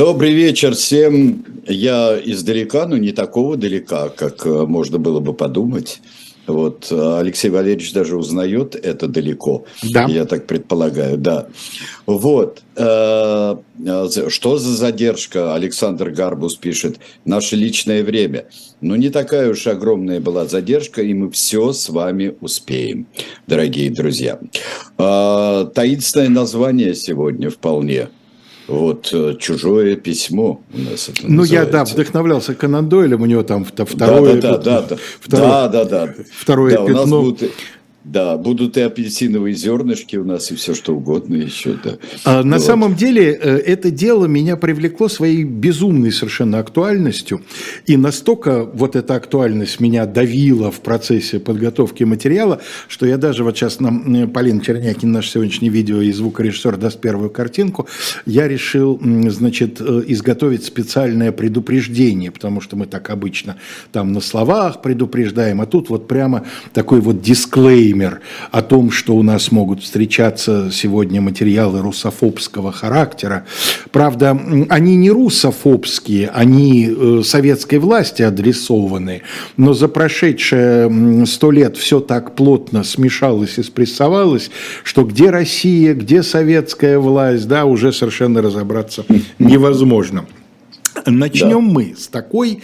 Добрый вечер всем. Я издалека, но не такого далека, как э, можно было бы подумать. Вот э, Алексей Валерьевич даже узнает это далеко. Да. Я так предполагаю, да. Вот. Э, что за задержка? Александр Гарбус пишет. Наше личное время. Ну, не такая уж огромная была задержка, и мы все с вами успеем, дорогие друзья. Таинственное название сегодня вполне – вот э, чужое письмо у нас это Ну, называется. я, да, вдохновлялся Конан Дойлем, у него там второе... Да, да, да, да, второе, да, да, да. Второе да, пятно. У нас будут да, будут и апельсиновые зернышки у нас, и все что угодно еще, да. А, на вот. самом деле, э, это дело меня привлекло своей безумной совершенно актуальностью, и настолько вот эта актуальность меня давила в процессе подготовки материала, что я даже вот сейчас нам Полина Чернякин, наш сегодняшний видео и звукорежиссер, даст первую картинку, я решил, значит, э, изготовить специальное предупреждение, потому что мы так обычно там на словах предупреждаем, а тут вот прямо такой вот дисклей дисклеймер о том, что у нас могут встречаться сегодня материалы русофобского характера. Правда, они не русофобские, они э, советской власти адресованы, но за прошедшие сто лет все так плотно смешалось и спрессовалось, что где Россия, где советская власть, да, уже совершенно разобраться невозможно. Начнем да. мы с такой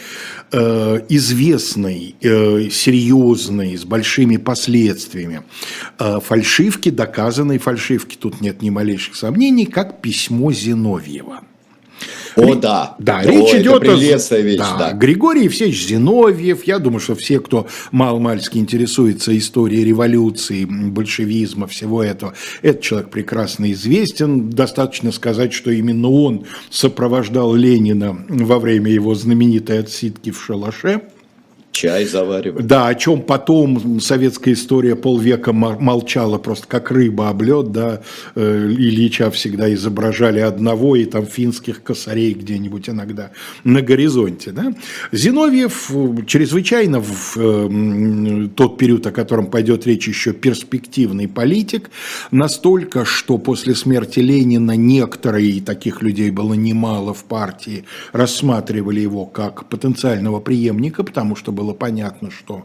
э, известной, э, серьезной, с большими последствиями э, фальшивки, доказанной фальшивки, тут нет ни малейших сомнений, как письмо Зиновьева. О, да. Да, О, речь идет о... Вещь, да, да. Григорий Евсеевич Зиновьев. Я думаю, что все, кто мало-мальски интересуется историей революции, большевизма, всего этого, этот человек прекрасно известен. Достаточно сказать, что именно он сопровождал Ленина во время его знаменитой отсидки в шалаше. Чай заваривать. Да, о чем потом советская история полвека молчала, просто как рыба об лед, да, э, Ильича всегда изображали одного, и там финских косарей где-нибудь иногда на горизонте, да. Зиновьев э, чрезвычайно в э, тот период, о котором пойдет речь, еще перспективный политик, настолько, что после смерти Ленина некоторые, и таких людей было немало в партии, рассматривали его как потенциального преемника, потому что был было понятно, что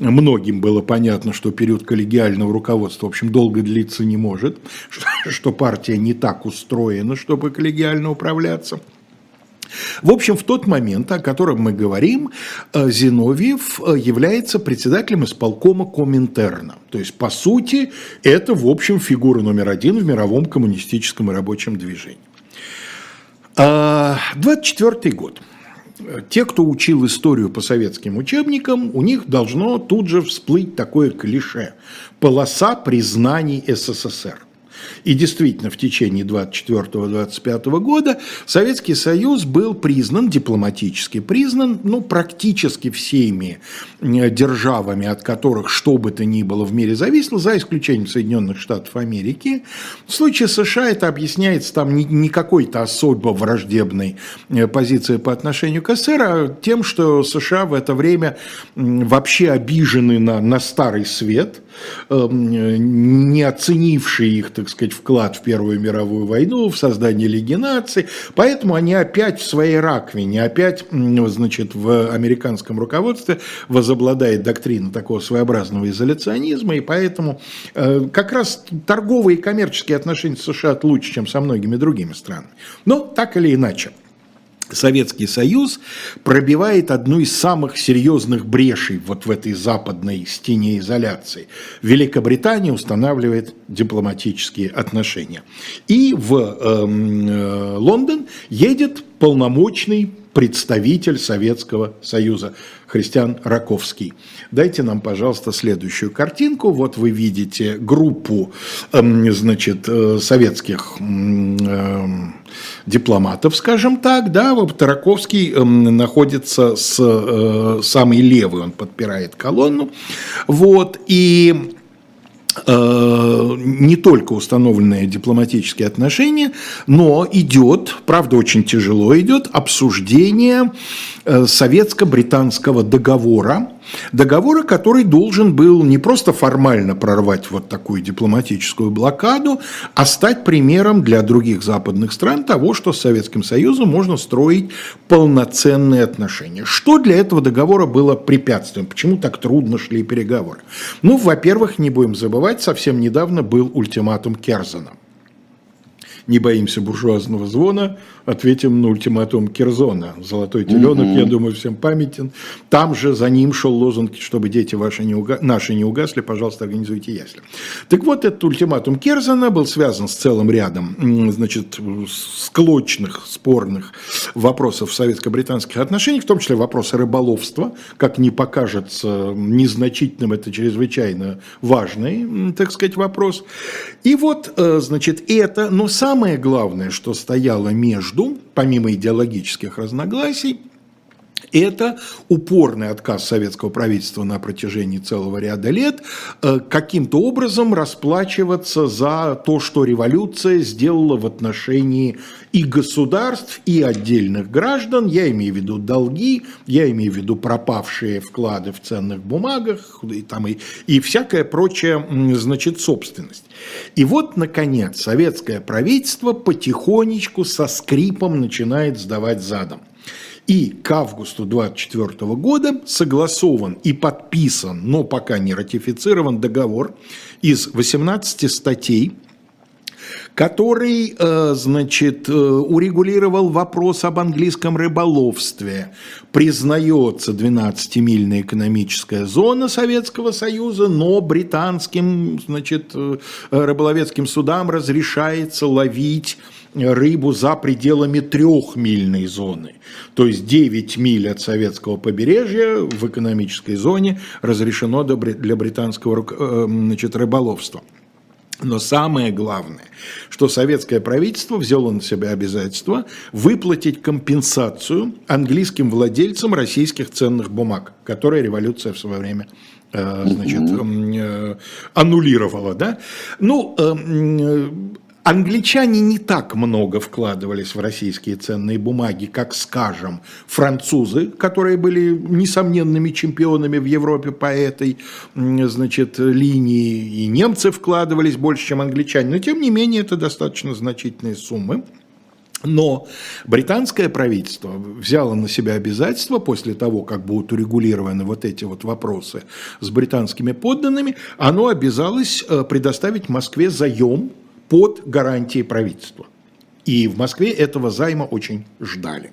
многим было понятно, что период коллегиального руководства, в общем, долго длиться не может, что, что партия не так устроена, чтобы коллегиально управляться. В общем, в тот момент, о котором мы говорим, э, Зиновьев э, является председателем исполкома Коминтерна. То есть, по сути, это, в общем, фигура номер один в мировом коммунистическом и рабочем движении. 24 а, год те, кто учил историю по советским учебникам, у них должно тут же всплыть такое клише – полоса признаний СССР. И действительно, в течение 24-25 года Советский Союз был признан, дипломатически признан, ну, практически всеми державами, от которых что бы то ни было в мире зависело, за исключением Соединенных Штатов Америки. В случае США это объясняется там не, не какой-то особо враждебной э, позицией по отношению к СССР, а тем, что США в это время вообще обижены на, на старый свет, эм, не оценившие их, так сказать, вклад в Первую мировую войну, в создание Лиги наций. Поэтому они опять в своей раковине, опять, значит, в американском руководстве возобладает доктрина такого своеобразного изоляционизма, и поэтому э, как раз торговые и коммерческие отношения с США лучше, чем со многими другими странами. Но так или иначе. Советский Союз пробивает одну из самых серьезных брешей вот в этой западной стене изоляции. Великобритания устанавливает дипломатические отношения. И в эм, э, Лондон едет полномочный представитель Советского Союза, Христиан Раковский. Дайте нам, пожалуйста, следующую картинку. Вот вы видите группу эм, значит, э, советских эм, дипломатов, скажем так. Да, вот Раковский эм, находится с э, самой левой, он подпирает колонну. Вот, и не только установленные дипломатические отношения, но идет, правда очень тяжело идет, обсуждение э, советско-британского договора, Договора, который должен был не просто формально прорвать вот такую дипломатическую блокаду, а стать примером для других западных стран того, что с Советским Союзом можно строить полноценные отношения. Что для этого договора было препятствием? Почему так трудно шли переговоры? Ну, во-первых, не будем забывать, совсем недавно был ультиматум Керзена не боимся буржуазного звона, ответим на ультиматум Кирзона. Золотой теленок, угу. я думаю, всем памятен. Там же за ним шел лозунг, чтобы дети ваши не уга... наши не угасли, пожалуйста, организуйте ясли. Так вот, этот ультиматум Керзона был связан с целым рядом, значит, склочных, спорных вопросов советско-британских отношений, в том числе вопросы рыболовства, как не покажется незначительным, это чрезвычайно важный, так сказать, вопрос. И вот, э, значит, это, но самое главное, что стояло между помимо идеологических разногласий, это упорный отказ советского правительства на протяжении целого ряда лет э, каким-то образом расплачиваться за то, что революция сделала в отношении и государств, и отдельных граждан. Я имею в виду долги, я имею в виду пропавшие вклады в ценных бумагах и, там, и, и всякая прочая, значит, собственность. И вот, наконец, советское правительство потихонечку со скрипом начинает сдавать задом. И к августу 24 года согласован и подписан, но пока не ратифицирован договор из 18 статей, который, э, значит, э, урегулировал вопрос об английском рыболовстве. Признается 12-мильная экономическая зона Советского Союза, но британским, значит, э, рыболовецким судам разрешается ловить рыбу за пределами трехмильной зоны. То есть 9 миль от советского побережья в экономической зоне разрешено для британского значит, рыболовства. Но самое главное, что советское правительство взяло на себя обязательство выплатить компенсацию английским владельцам российских ценных бумаг, которые революция в свое время э, значит, э, аннулировала. Да? Ну, э, Англичане не так много вкладывались в российские ценные бумаги, как, скажем, французы, которые были несомненными чемпионами в Европе по этой значит, линии, и немцы вкладывались больше, чем англичане. Но, тем не менее, это достаточно значительные суммы. Но британское правительство взяло на себя обязательство после того, как будут урегулированы вот эти вот вопросы с британскими подданными, оно обязалось э, предоставить Москве заем под гарантией правительства. И в Москве этого займа очень ждали.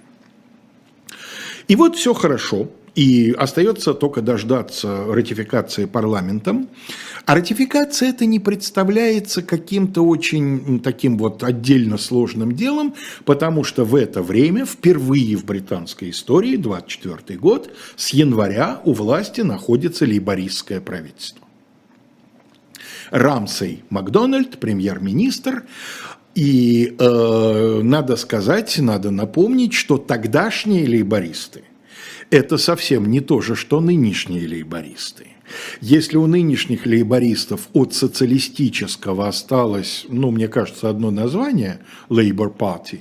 И вот все хорошо, и остается только дождаться ратификации парламентом. А ратификация это не представляется каким-то очень таким вот отдельно сложным делом, потому что в это время впервые в британской истории, 24 год, с января у власти находится лейбористское правительство. Рамсей Макдональд, премьер-министр, и э, надо сказать, надо напомнить, что тогдашние лейбористы – это совсем не то же, что нынешние лейбористы. Если у нынешних лейбористов от социалистического осталось, ну, мне кажется, одно название – Labour Party,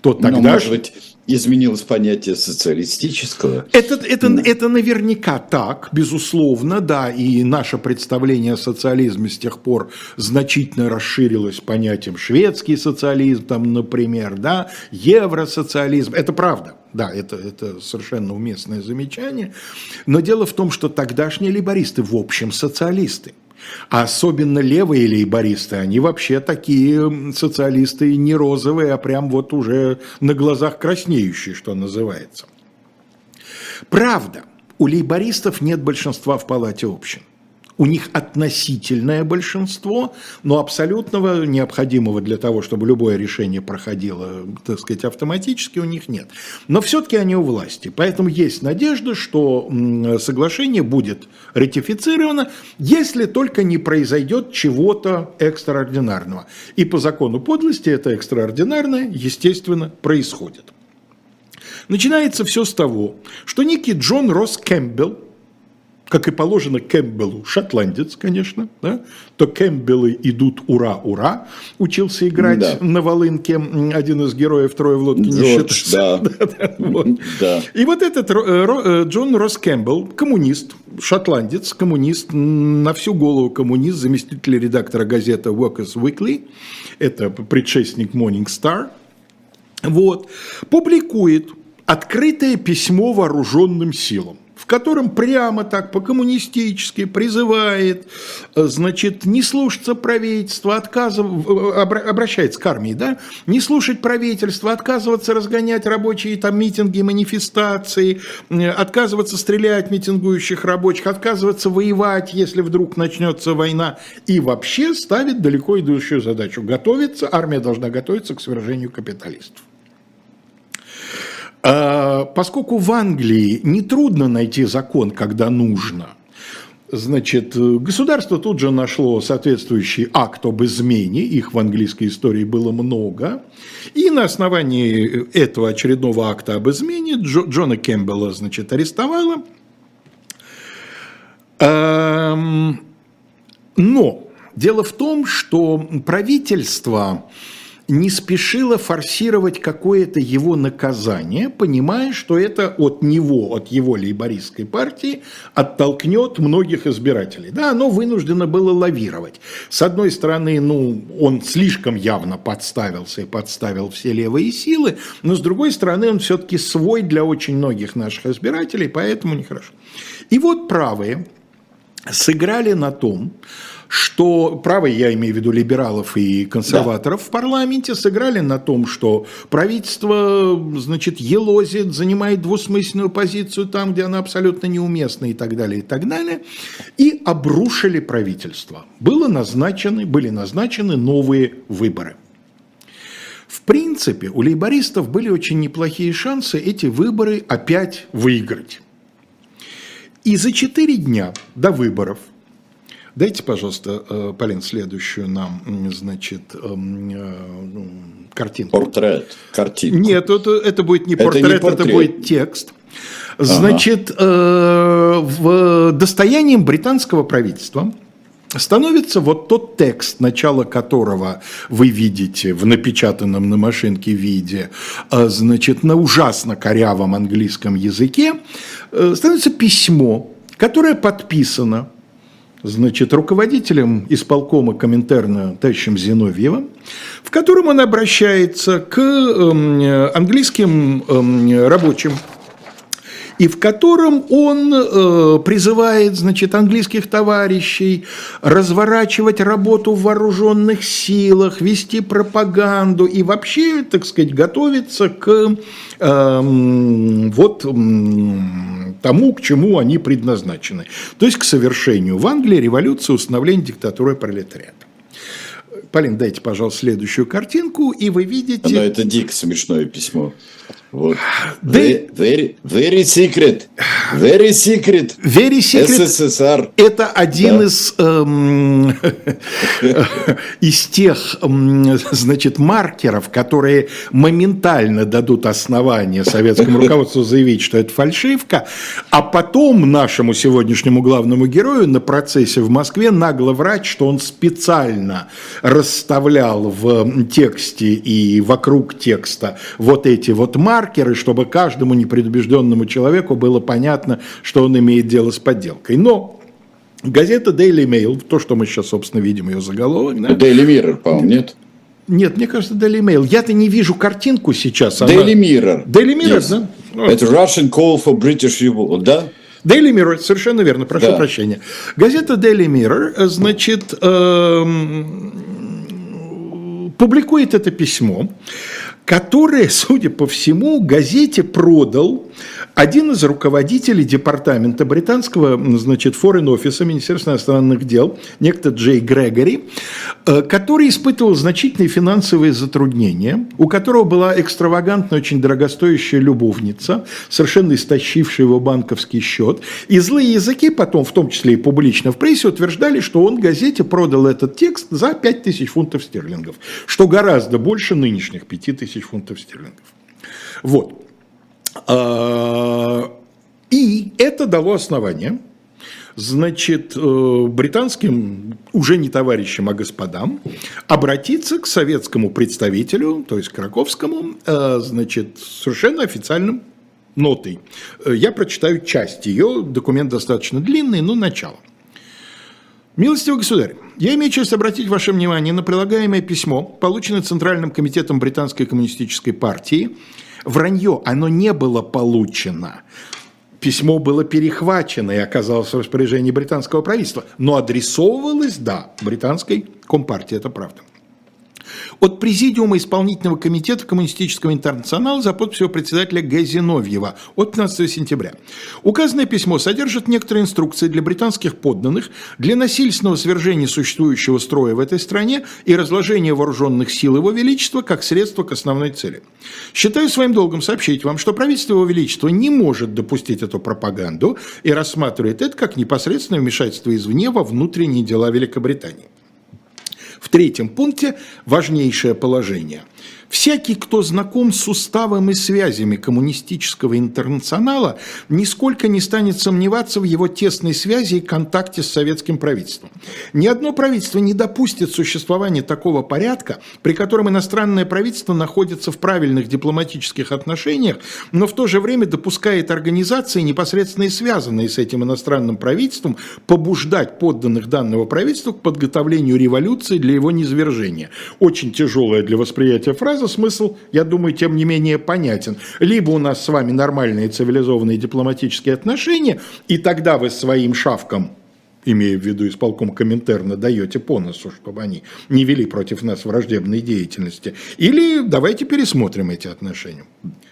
то тогда... Но, может быть, изменилось понятие социалистического. Это, это, да. это наверняка так, безусловно, да, и наше представление о социализме с тех пор значительно расширилось понятием шведский социализм, там, например, да, евросоциализм, это правда. Да, это, это совершенно уместное замечание. Но дело в том, что тогдашние либористы в общем социалисты. А особенно левые лейбористы, они вообще такие социалисты не розовые, а прям вот уже на глазах краснеющие, что называется. Правда, у лейбористов нет большинства в палате общин у них относительное большинство, но абсолютного необходимого для того, чтобы любое решение проходило, так сказать, автоматически у них нет. Но все-таки они у власти. Поэтому есть надежда, что соглашение будет ратифицировано, если только не произойдет чего-то экстраординарного. И по закону подлости это экстраординарное, естественно, происходит. Начинается все с того, что некий Джон Росс Кэмпбелл, как и положено Кэмпбеллу, шотландец, конечно, да, то Кэмпбеллы идут ура-ура, учился играть да. на волынке один из героев «Трое в лодке не да. да, вот. да. И вот этот э, э, Джон Росс Кэмпбелл, коммунист, шотландец, коммунист, на всю голову коммунист, заместитель редактора газеты Workers Weekly, это предшественник Morning Star, вот, публикует открытое письмо вооруженным силам котором прямо так по-коммунистически призывает, э, значит, не слушаться правительства, отказыв... обращается к армии, да, не слушать правительства, отказываться разгонять рабочие там митинги, манифестации, э, отказываться стрелять митингующих рабочих, отказываться воевать, если вдруг начнется война, и вообще ставит далеко идущую задачу готовиться, армия должна готовиться к свержению капиталистов. А, поскольку в Англии нетрудно найти закон, когда нужно, Значит, государство тут же нашло соответствующий акт об измене, их в английской истории было много, и на основании этого очередного акта об измене Джо, Джона Кэмпбелла, значит, арестовало. Но дело в том, что правительство не спешила форсировать какое-то его наказание, понимая, что это от него, от его лейбористской партии оттолкнет многих избирателей. Да, оно вынуждено было лавировать. С одной стороны, ну, он слишком явно подставился и подставил все левые силы, но с другой стороны, он все-таки свой для очень многих наших избирателей, поэтому нехорошо. И вот правые сыграли на том, что правые, я имею в виду либералов и консерваторов да. в парламенте, сыграли на том, что правительство, значит, елозит, занимает двусмысленную позицию там, где она абсолютно неуместна и так далее, и так далее, и обрушили правительство. Было назначены, были назначены новые выборы. В принципе, у лейбористов были очень неплохие шансы эти выборы опять выиграть. И за четыре дня до выборов Дайте, пожалуйста, э, Полин, следующую нам, значит, эм, э, ну, картинку. Портрет, картинку. Нет, это, это будет не портрет, это, не портрет. это будет текст. Значит, ага. э, в достоянием британского правительства становится вот тот текст, начало которого вы видите в напечатанном на машинке виде, э, значит, на ужасно корявом английском языке, становится письмо, которое подписано значит, руководителем исполкома Коминтерна товарищем Зиновьевым, в котором он обращается к эм, английским эм, рабочим и в котором он э, призывает, значит, английских товарищей разворачивать работу в вооруженных силах, вести пропаганду и вообще, так сказать, готовиться к э, вот тому, к чему они предназначены. То есть к совершению в Англии революции, установления диктатуры пролетариата. Полин, дайте, пожалуйста, следующую картинку, и вы видите... Но это дико смешное письмо. Вот. Very, very, very secret. Very secret. Very secret. СССР. Это один да. из, эм, из тех эм, значит, маркеров, которые моментально дадут основание советскому руководству заявить, что это фальшивка, а потом нашему сегодняшнему главному герою на процессе в Москве нагло врать, что он специально расставлял в тексте и вокруг текста вот эти вот маркеры, маркеры, чтобы каждому непредубежденному человеку было понятно, что он имеет дело с подделкой. Но газета Daily Mail, то, что мы сейчас, собственно, видим ее заголовок. Да? Daily Mirror, по-моему, нет? Нет, мне кажется, Daily Mail. Я-то не вижу картинку сейчас. Daily Mirror. Daily Mirror, yes. да? Это Russian Call for British Revolt, да? Daily Mirror, совершенно верно, прошу да. прощения. Газета Daily Mirror, значит, эм, публикует это письмо, которое, судя по всему, газете продал один из руководителей департамента британского, значит, Foreign Office, Министерства иностранных дел, некто Джей Грегори, э, который испытывал значительные финансовые затруднения, у которого была экстравагантная, очень дорогостоящая любовница, совершенно истощившая его банковский счет. И злые языки потом, в том числе и публично в прессе, утверждали, что он газете продал этот текст за 5000 фунтов стерлингов, что гораздо больше нынешних 5000 фунтов стерлингов. Вот. А, и это дало основание, значит, э, британским уже не товарищам, а господам обратиться к советскому представителю, то есть Краковскому, э, значит, совершенно официальным нотой. Я прочитаю часть ее, документ достаточно длинный, но начало. Милостивый государь, я имею честь обратить ваше внимание на прилагаемое письмо, полученное Центральным комитетом Британской коммунистической партии. Вранье, оно не было получено. Письмо было перехвачено и оказалось в распоряжении британского правительства, но адресовывалось, да, британской компартии, это правда от Президиума исполнительного комитета Коммунистического интернационала за подписью председателя Г. Зиновьева от 15 сентября. Указанное письмо содержит некоторые инструкции для британских подданных для насильственного свержения существующего строя в этой стране и разложения вооруженных сил Его Величества как средство к основной цели. Считаю своим долгом сообщить вам, что правительство Его Величества не может допустить эту пропаганду и рассматривает это как непосредственное вмешательство извне во внутренние дела Великобритании. В третьем пункте важнейшее положение – Всякий, кто знаком с уставом и связями коммунистического интернационала, нисколько не станет сомневаться в его тесной связи и контакте с советским правительством. Ни одно правительство не допустит существования такого порядка, при котором иностранное правительство находится в правильных дипломатических отношениях, но в то же время допускает организации, непосредственно связанные с этим иностранным правительством, побуждать подданных данного правительства к подготовлению революции для его низвержения. Очень тяжелая для восприятия фраза, фраза смысл, я думаю, тем не менее понятен. Либо у нас с вами нормальные цивилизованные дипломатические отношения, и тогда вы своим шавкам имея в виду исполком Коминтерна, даете по носу, чтобы они не вели против нас враждебной деятельности. Или давайте пересмотрим эти отношения.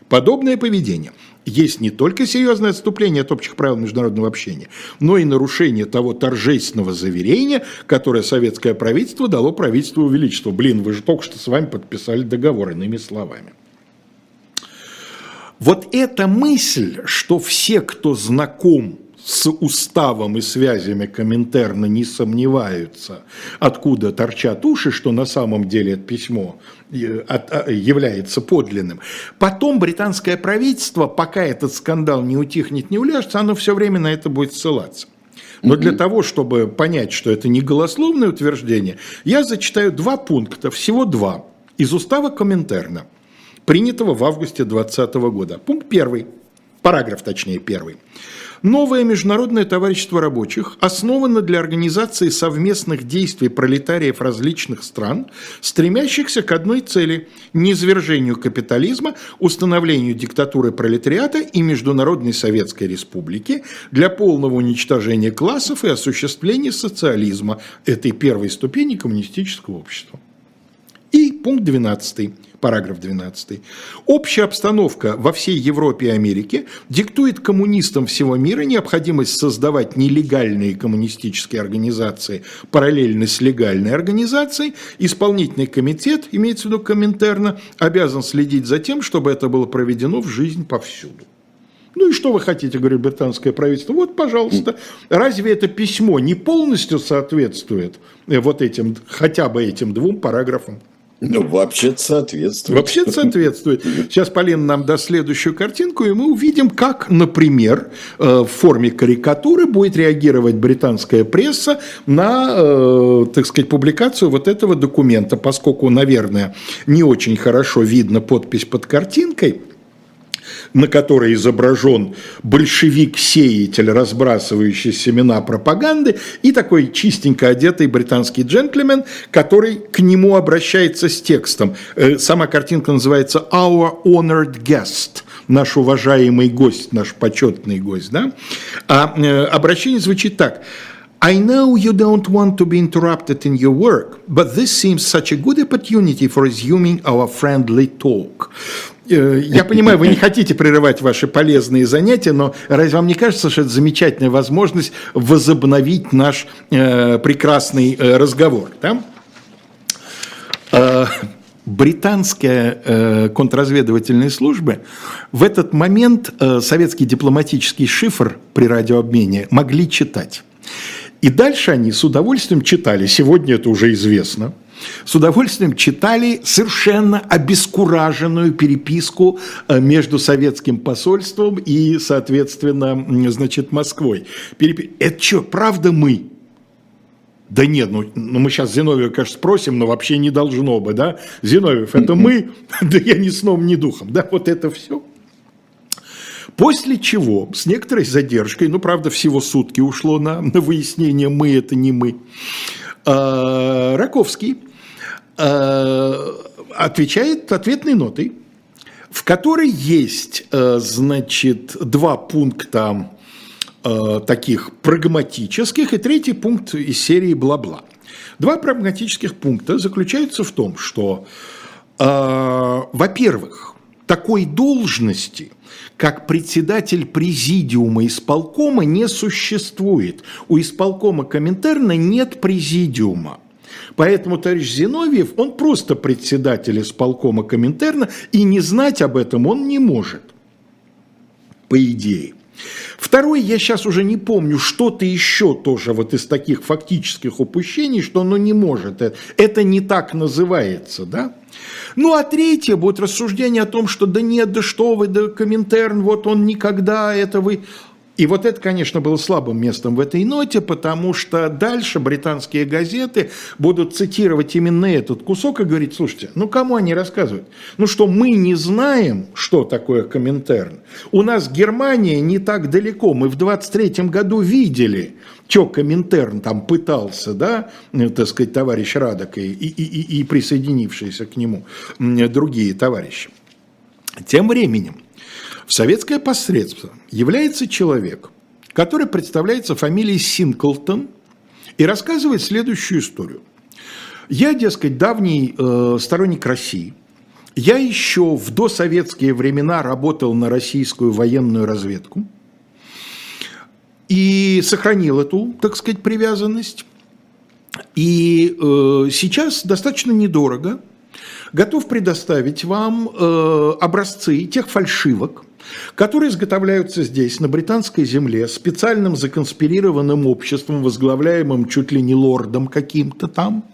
Подобное поведение есть не только серьезное отступление от общих правил международного общения, но и нарушение того торжественного заверения, которое советское правительство дало правительству Величества. Блин, вы же только что с вами подписали договор, иными словами. Вот эта мысль, что все, кто знаком с уставом и связями Коминтерна не сомневаются, откуда торчат уши, что на самом деле это письмо является подлинным. Потом британское правительство, пока этот скандал не утихнет, не уляжется, оно все время на это будет ссылаться. Но для того, чтобы понять, что это не голословное утверждение, я зачитаю два пункта, всего два, из устава Коминтерна, принятого в августе 2020 года. Пункт первый, параграф точнее первый. Новое международное товарищество рабочих основано для организации совместных действий пролетариев различных стран, стремящихся к одной цели – низвержению капитализма, установлению диктатуры пролетариата и Международной Советской Республики для полного уничтожения классов и осуществления социализма этой первой ступени коммунистического общества. И пункт 12 параграф 12. Общая обстановка во всей Европе и Америке диктует коммунистам всего мира необходимость создавать нелегальные коммунистические организации параллельно с легальной организацией. Исполнительный комитет, имеется в виду Коминтерна, обязан следить за тем, чтобы это было проведено в жизнь повсюду. Ну и что вы хотите, говорит британское правительство? Вот, пожалуйста, разве это письмо не полностью соответствует вот этим, хотя бы этим двум параграфам? Ну, вообще-то соответствует. Вообще-то соответствует. Сейчас Полина нам даст следующую картинку, и мы увидим, как, например, э, в форме карикатуры будет реагировать британская пресса на, э, так сказать, публикацию вот этого документа, поскольку, наверное, не очень хорошо видно подпись под картинкой – на которой изображен большевик-сеятель, разбрасывающий семена пропаганды, и такой чистенько одетый британский джентльмен, который к нему обращается с текстом. Э, сама картинка называется «Our honored guest», наш уважаемый гость, наш почетный гость. Да? А э, обращение звучит так – I know you don't want to be interrupted in your work, but this seems such a good opportunity for resuming our friendly talk. Э, я понимаю, вы не хотите прерывать ваши полезные занятия, но разве вам не кажется, что это замечательная возможность возобновить наш э, прекрасный э, разговор? Да? Э, британские э, контрразведывательные службы в этот момент э, советский дипломатический шифр при радиообмене могли читать. И дальше они с удовольствием читали, сегодня это уже известно, с удовольствием читали совершенно обескураженную переписку э, между советским посольством и, соответственно, значит, Москвой. Перепи... Это что, правда мы? Да нет, ну, ну мы сейчас Зиновьева, конечно, спросим, но вообще не должно бы, да? Зиновьев, это мы? Да я ни сном, ни духом. Да, вот это все. После чего, с некоторой задержкой, ну, правда, всего сутки ушло на, на выяснение, мы это не мы, э, Раковский отвечает ответной нотой, в которой есть, э, значит, два пункта э, таких прагматических и третий пункт из серии бла-бла. Два прагматических пункта заключаются в том, что, э, во-первых, такой должности, как председатель президиума исполкома, не существует. У исполкома Коминтерна нет президиума. Поэтому товарищ Зиновьев, он просто председатель исполкома Коминтерна, и не знать об этом он не может, по идее. Второе, я сейчас уже не помню, что-то еще тоже вот из таких фактических упущений, что оно не может. Это не так называется, да? Ну, а третье будет рассуждение о том, что да нет, да что вы, да Коминтерн, вот он никогда, это вы... И вот это, конечно, было слабым местом в этой ноте, потому что дальше британские газеты будут цитировать именно этот кусок и говорить, слушайте, ну кому они рассказывают? Ну что, мы не знаем, что такое Коминтерн. У нас Германия не так далеко. Мы в 23 году видели, что Коминтерн там пытался, да, э, так сказать, товарищ Радок и, и, и, и присоединившиеся к нему другие товарищи. Тем временем, советское посредство является человек, который представляется фамилией Синклтон и рассказывает следующую историю. Я, дескать, давний э, сторонник России. Я еще в досоветские времена работал на российскую военную разведку и сохранил эту, так сказать, привязанность. И э, сейчас достаточно недорого готов предоставить вам э, образцы тех фальшивок, которые изготовляются здесь, на британской земле, специальным законспирированным обществом, возглавляемым чуть ли не лордом каким-то там,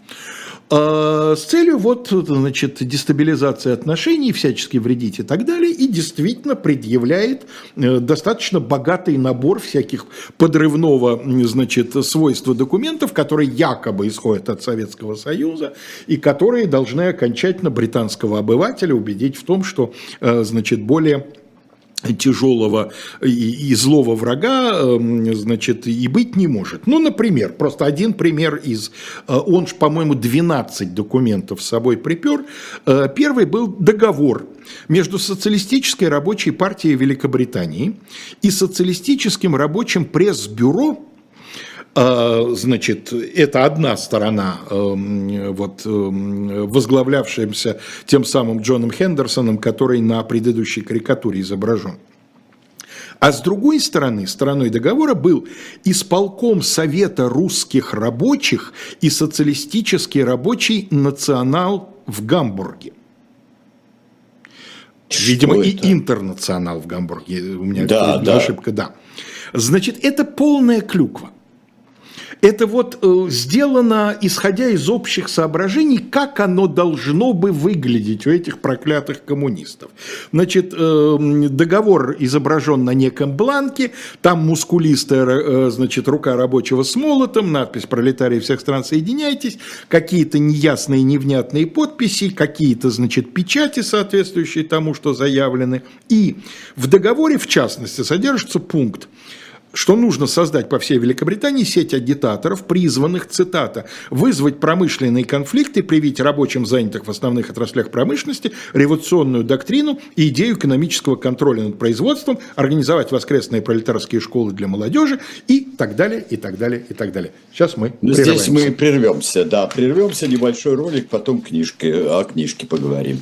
а, с целью вот, значит, дестабилизации отношений, всячески вредить и так далее, и действительно предъявляет э, достаточно богатый набор всяких подрывного, значит, свойства документов, которые якобы исходят от Советского Союза и которые должны окончательно британского обывателя убедить в том, что, э, значит, более тяжелого и, злого врага, эм, значит, и быть не может. Ну, например, просто один пример из, э, он же, по-моему, 12 документов с собой припер. Э, первый был договор между Социалистической рабочей партией Великобритании и Социалистическим рабочим пресс-бюро Значит, это одна сторона, эм, вот, эм, возглавлявшаяся тем самым Джоном Хендерсоном, который на предыдущей карикатуре изображен. А с другой стороны, стороной договора был исполком Совета русских рабочих и социалистический рабочий национал в Гамбурге. Видимо, и интернационал в Гамбурге. У меня да, да. ошибка, да. Значит, это полная клюква. Это вот э, сделано, исходя из общих соображений, как оно должно бы выглядеть у этих проклятых коммунистов. Значит, э, договор изображен на неком бланке, там мускулистая, э, значит, рука рабочего с молотом, надпись «Пролетарии всех стран, соединяйтесь», какие-то неясные, невнятные подписи, какие-то, значит, печати, соответствующие тому, что заявлены. И в договоре, в частности, содержится пункт, что нужно создать по всей Великобритании сеть агитаторов, призванных, цитата, «вызвать промышленные конфликты, привить рабочим, занятых в основных отраслях промышленности, революционную доктрину и идею экономического контроля над производством, организовать воскресные пролетарские школы для молодежи» и так далее, и так далее, и так далее. Сейчас мы ну, Здесь мы прервемся, да, прервемся, небольшой ролик, потом книжки, о книжке поговорим.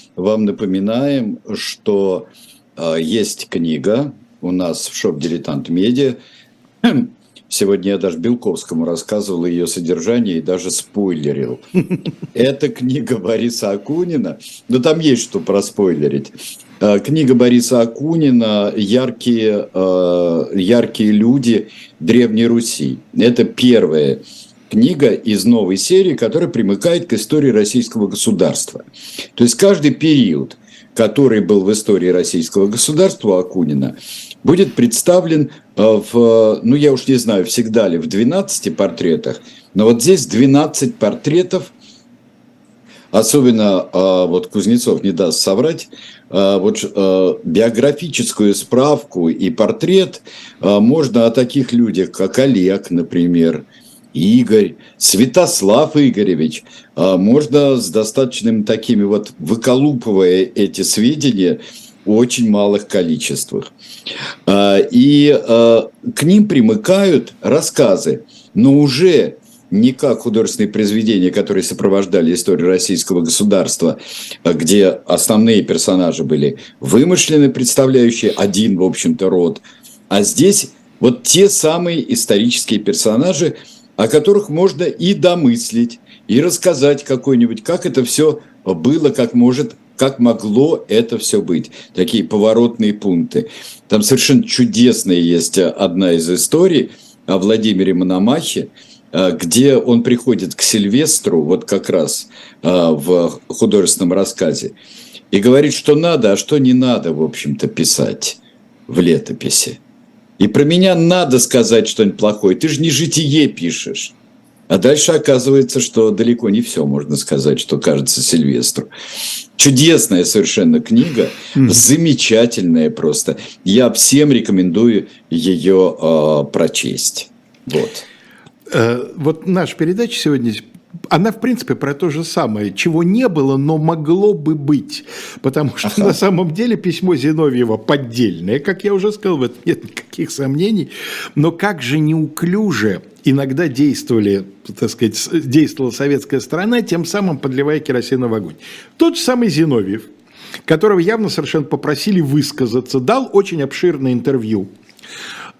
вам напоминаем, что э, есть книга у нас в шоп «Дилетант Медиа». Сегодня я даже Белковскому рассказывал ее содержание и даже спойлерил. Это книга Бориса Акунина. Но там есть что проспойлерить. Э, книга Бориса Акунина «Яркие, э, яркие люди Древней Руси». Это первая книга из новой серии, которая примыкает к истории российского государства. То есть каждый период, который был в истории российского государства Акунина, будет представлен э, в, ну я уж не знаю, всегда ли в 12 портретах, но вот здесь 12 портретов, особенно вот Кузнецов не даст соврать, Э, вот э, биографическую справку и портрет э, можно о таких людях, как Олег, например, Игорь, Святослав Игоревич. Можно с достаточным такими вот, выколупывая эти сведения, очень малых количествах. И к ним примыкают рассказы, но уже не как художественные произведения, которые сопровождали историю российского государства, где основные персонажи были вымышлены, представляющие один, в общем-то, род. А здесь вот те самые исторические персонажи, о которых можно и домыслить, и рассказать какой-нибудь, как это все было, как может как могло это все быть. Такие поворотные пункты. Там совершенно чудесная есть одна из историй о Владимире Мономахе, Э, где он приходит к Сильвестру, вот как раз э, в художественном рассказе, и говорит, что надо, а что не надо, в общем-то, писать в летописи. И про меня надо сказать что-нибудь плохое. Ты же не житие пишешь. А дальше оказывается, что далеко не все можно сказать, что кажется Сильвестру. Чудесная совершенно книга, замечательная просто. Я всем рекомендую ее э, прочесть. Вот. Э, вот наша передача сегодня она, в принципе, про то же самое, чего не было, но могло бы быть. Потому что ага. на самом деле письмо Зиновьева поддельное, как я уже сказал, в этом нет никаких сомнений. Но как же неуклюже иногда действовали, так сказать, действовала советская сторона, тем самым подливая керосин в огонь. Тот же самый Зиновьев, которого явно совершенно попросили высказаться, дал очень обширное интервью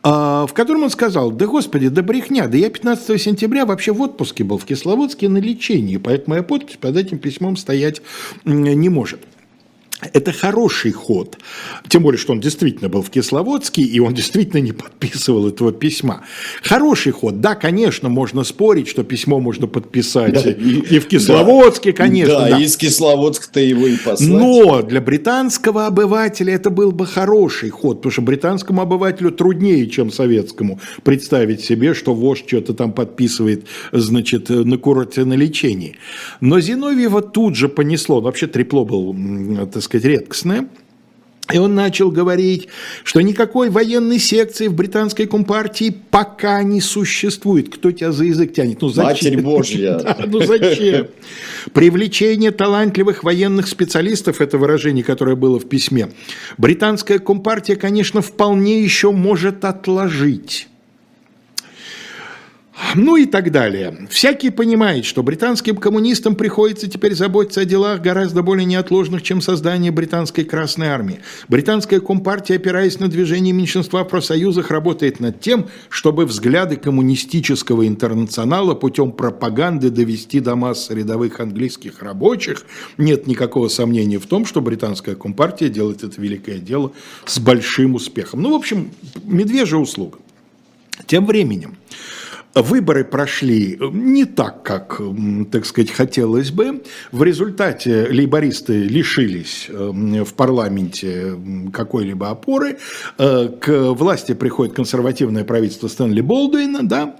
в котором он сказал, да господи, да брехня, да я 15 сентября вообще в отпуске был в Кисловодске на лечении, поэтому моя подпись под этим письмом стоять не может. Это хороший ход. Тем более, что он действительно был в Кисловодске, и он действительно не подписывал этого письма. Хороший ход. Да, конечно, можно спорить, что письмо можно подписать да, и, и в Кисловодске, да, конечно. Да, да. из Кисловодска-то его и послать. Но для британского обывателя это был бы хороший ход, потому что британскому обывателю труднее, чем советскому, представить себе, что вождь что-то там подписывает, значит, на курорте на лечении. Но Зиновьева тут же понесло. Вообще трепло был, так сказать, сказать, редкостное. И он начал говорить, что никакой военной секции в британской компартии пока не существует. Кто тебя за язык тянет? Ну зачем? Матерь Божья. Да, ну зачем? Привлечение талантливых военных специалистов, это выражение, которое было в письме, британская компартия, конечно, вполне еще может отложить. Ну и так далее. Всякий понимает, что британским коммунистам приходится теперь заботиться о делах гораздо более неотложных, чем создание британской Красной Армии. Британская Компартия, опираясь на движение меньшинства в профсоюзах, работает над тем, чтобы взгляды коммунистического интернационала путем пропаганды довести до массы рядовых английских рабочих. Нет никакого сомнения в том, что британская Компартия делает это великое дело с большим успехом. Ну, в общем, медвежья услуга. Тем временем, Выборы прошли не так, как, так сказать, хотелось бы. В результате лейбористы лишились в парламенте какой-либо опоры. Э, к власти приходит консервативное правительство Стэнли Болдуина, да,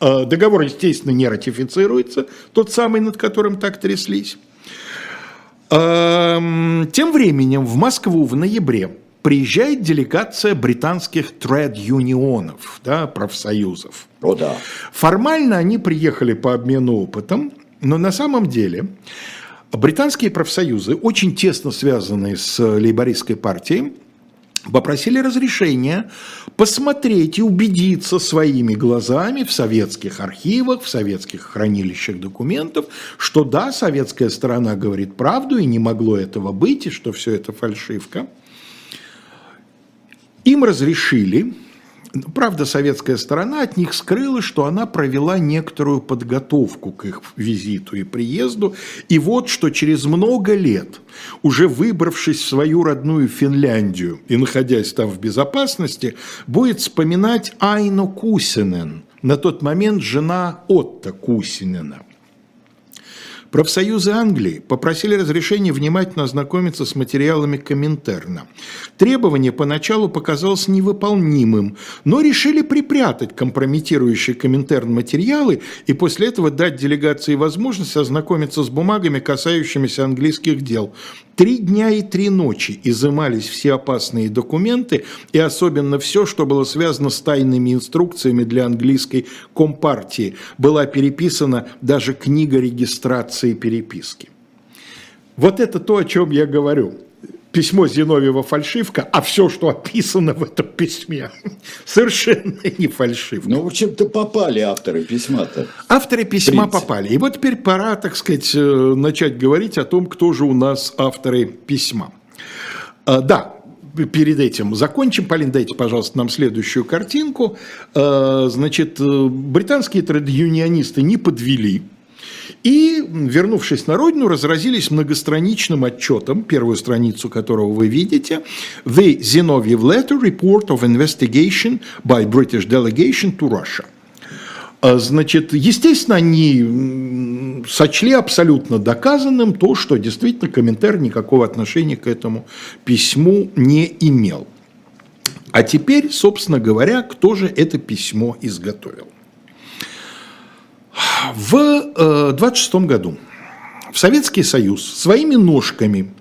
э, Договор, естественно, не ратифицируется, тот самый, над которым так тряслись. Эм, тем временем в Москву в ноябре приезжает делегация британских тред-юнионов, да, профсоюзов. О, да. Формально они приехали по обмену опытом, но на самом деле британские профсоюзы, очень тесно связанные с лейбористской партией, попросили разрешения посмотреть и убедиться своими глазами в советских архивах, в советских хранилищах документов, что да, советская сторона говорит правду, и не могло этого быть, и что все это фальшивка. Им разрешили, правда, советская сторона от них скрыла, что она провела некоторую подготовку к их визиту и приезду, и вот что через много лет, уже выбравшись в свою родную Финляндию и находясь там в безопасности, будет вспоминать Айно Кусинен, на тот момент жена Отто Кусинена – Профсоюзы Англии попросили разрешения внимательно ознакомиться с материалами Коминтерна. Требование поначалу показалось невыполнимым, но решили припрятать компрометирующие Коминтерн материалы и после этого дать делегации возможность ознакомиться с бумагами, касающимися английских дел. Три дня и три ночи изымались все опасные документы и особенно все, что было связано с тайными инструкциями для английской компартии. Была переписана даже книга регистрации переписки. Вот это то, о чем я говорю письмо Зиновьева фальшивка, а все, что описано в этом письме, совершенно не фальшивка. Ну, в общем-то, попали авторы письма-то. Авторы письма попали. И вот теперь пора, так сказать, э, начать говорить о том, кто же у нас авторы письма. А, да, перед этим закончим. Полин, дайте, пожалуйста, нам следующую картинку. А, значит, э, британские традюнионисты не подвели и, вернувшись на родину, разразились многостраничным отчетом, первую страницу которого вы видите, The Zinoviev Letter Report of Investigation by British Delegation to Russia. А, значит, естественно, они сочли абсолютно доказанным то, что действительно комментарий никакого отношения к этому письму не имел. А теперь, собственно говоря, кто же это письмо изготовил? В 26 э, году в Советский Союз своими ножками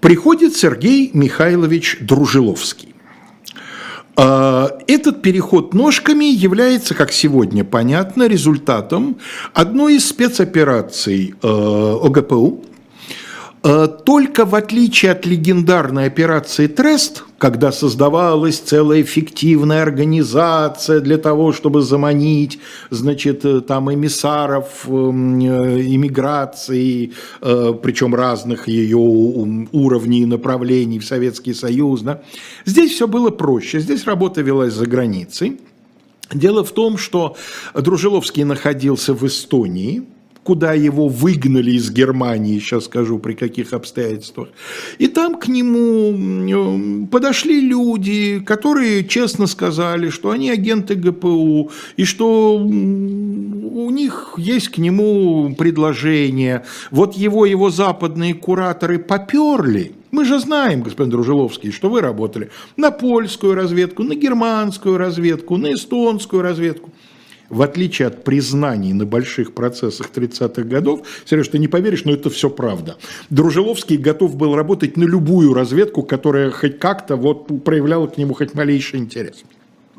приходит Сергей Михайлович Дружиловский. Э, этот переход ножками является, как сегодня понятно, результатом одной из спецопераций э, ОГПУ, только в отличие от легендарной операции «Трест», когда создавалась целая фиктивная организация для того, чтобы заманить, значит, э, там эмиссаров эм, э, иммиграции, причем разных ее уровней и направлений в Советский Союз, да, здесь все было проще, здесь работа велась за границей. Дело в том, что Дружиловский находился в Эстонии, куда его выгнали из Германии, сейчас скажу при каких обстоятельствах. И там к нему подошли люди, которые честно сказали, что они агенты ГПУ, и что у них есть к нему предложение. Вот его, его западные кураторы поперли, мы же знаем, господин Дружиловский, что вы работали на польскую разведку, на германскую разведку, на эстонскую разведку в отличие от признаний на больших процессах 30-х годов, Сереж, ты не поверишь, но это все правда. Дружиловский готов был работать на любую разведку, которая хоть как-то вот проявляла к нему хоть малейший интерес.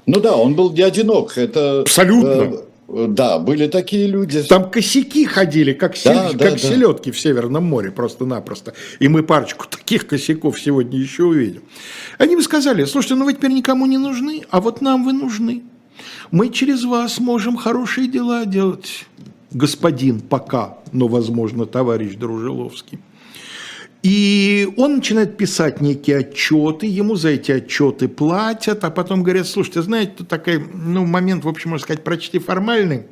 Ну да, он был не одинок. Это, Абсолютно. Э, да, были такие люди. Там косяки ходили, как, да, сел... да, как да. селедки в Северном море, просто-напросто. И мы парочку таких косяков сегодня еще увидим. Они бы сказали, слушайте, ну вы теперь никому не нужны, а вот нам вы нужны. Мы через вас можем хорошие дела делать, господин пока, но, возможно, товарищ Дружиловский. И он начинает писать некие отчеты, ему за эти отчеты платят, а потом говорят, слушайте, знаете, тут такой ну, момент, в общем, можно сказать, почти формальный.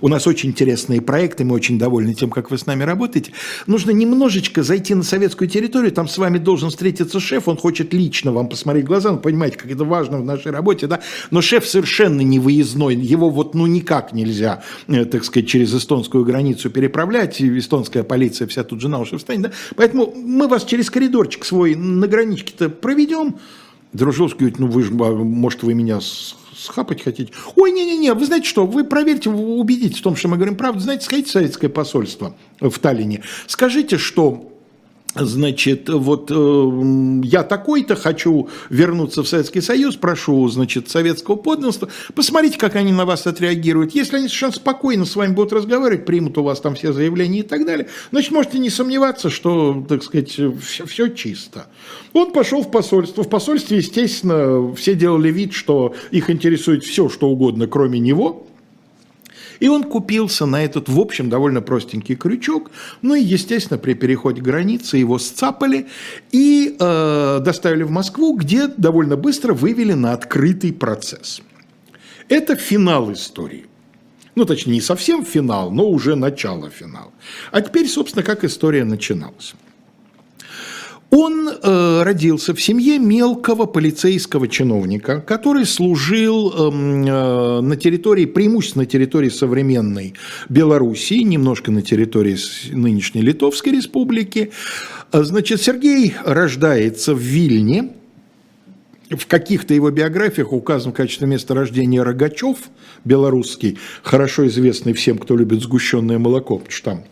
У нас очень интересные проекты, мы очень довольны тем, как вы с нами работаете. Нужно немножечко зайти на советскую территорию, там с вами должен встретиться шеф, он хочет лично вам посмотреть в глаза, ну, понимаете, как это важно в нашей работе, да, но шеф совершенно не выездной, его вот ну никак нельзя, э, так сказать, через эстонскую границу переправлять, и эстонская полиция вся тут же на уши встанет, да, поэтому мы вас через коридорчик свой на граничке-то проведем, Дружковский говорит, ну вы же, а, может, вы меня схапать хотите. Ой, не-не-не, вы знаете что, вы проверьте, убедитесь в том, что мы говорим правду. Знаете, сходите в советское посольство в Таллине, скажите, что Значит, вот э, я такой-то хочу вернуться в Советский Союз, прошу, значит, советского подданства, посмотрите, как они на вас отреагируют. Если они совершенно спокойно с вами будут разговаривать, примут у вас там все заявления и так далее, значит, можете не сомневаться, что, так сказать, все, все чисто. Он пошел в посольство. В посольстве, естественно, все делали вид, что их интересует все, что угодно, кроме него. И он купился на этот, в общем, довольно простенький крючок. Ну и, естественно, при переходе границы его сцапали и э, доставили в Москву, где довольно быстро вывели на открытый процесс. Это финал истории. Ну, точнее, не совсем финал, но уже начало финала. А теперь, собственно, как история начиналась. Он э, родился в семье мелкого полицейского чиновника, который служил э, э, на территории, преимущественно на территории современной Белоруссии, немножко на территории нынешней Литовской республики. Э, значит, Сергей рождается в Вильне, в каких-то его биографиях указан в качестве места рождения Рогачев, белорусский, хорошо известный всем, кто любит сгущенное молоко, потому что там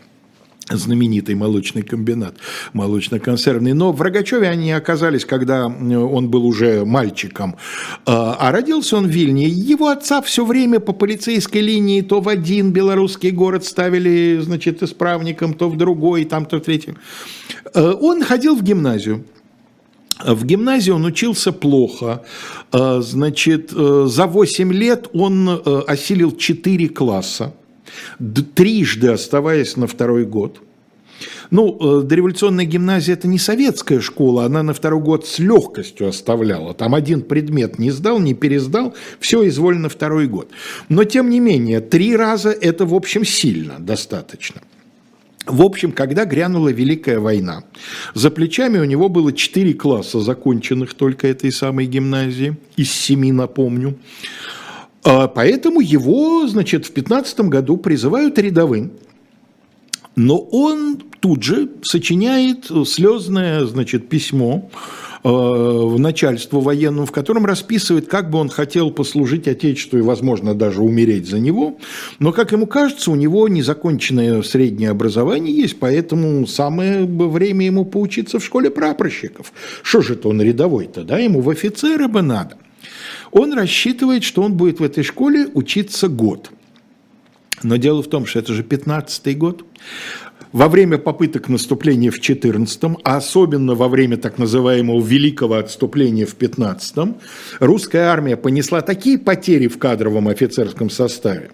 знаменитый молочный комбинат, молочно-консервный. Но в Рогачеве они оказались, когда он был уже мальчиком. А, а родился он в Вильне. Его отца все время по полицейской линии то в один белорусский город ставили, значит, исправником, то в другой, там, то в третий. А, он ходил в гимназию. В гимназии он учился плохо. А, значит, э, за 8 лет он э, осилил 4 класса трижды оставаясь на второй год. Ну, э, дореволюционная гимназия – это не советская школа, она на второй год с легкостью оставляла. Там один предмет не сдал, не пересдал, все изволь на второй год. Но, тем не менее, три раза – это, в общем, сильно достаточно. В общем, когда грянула Великая война, за плечами у него было четыре класса, законченных только этой самой гимназии, из семи, напомню. А поэтому его, значит, в 15 году призывают рядовым, но он тут же сочиняет слезное, значит, письмо э, в начальство военному, в котором расписывает, как бы он хотел послужить Отечеству и, возможно, даже умереть за него. Но, как ему кажется, у него незаконченное среднее образование есть, поэтому самое время ему поучиться в школе прапорщиков. Что же это он рядовой-то, да? Ему в офицеры бы надо. Он рассчитывает, что он будет в этой школе учиться год. Но дело в том, что это же 15-й год. Во время попыток наступления в 14-м, а особенно во время так называемого великого отступления в 15-м, русская армия понесла такие потери в кадровом офицерском составе,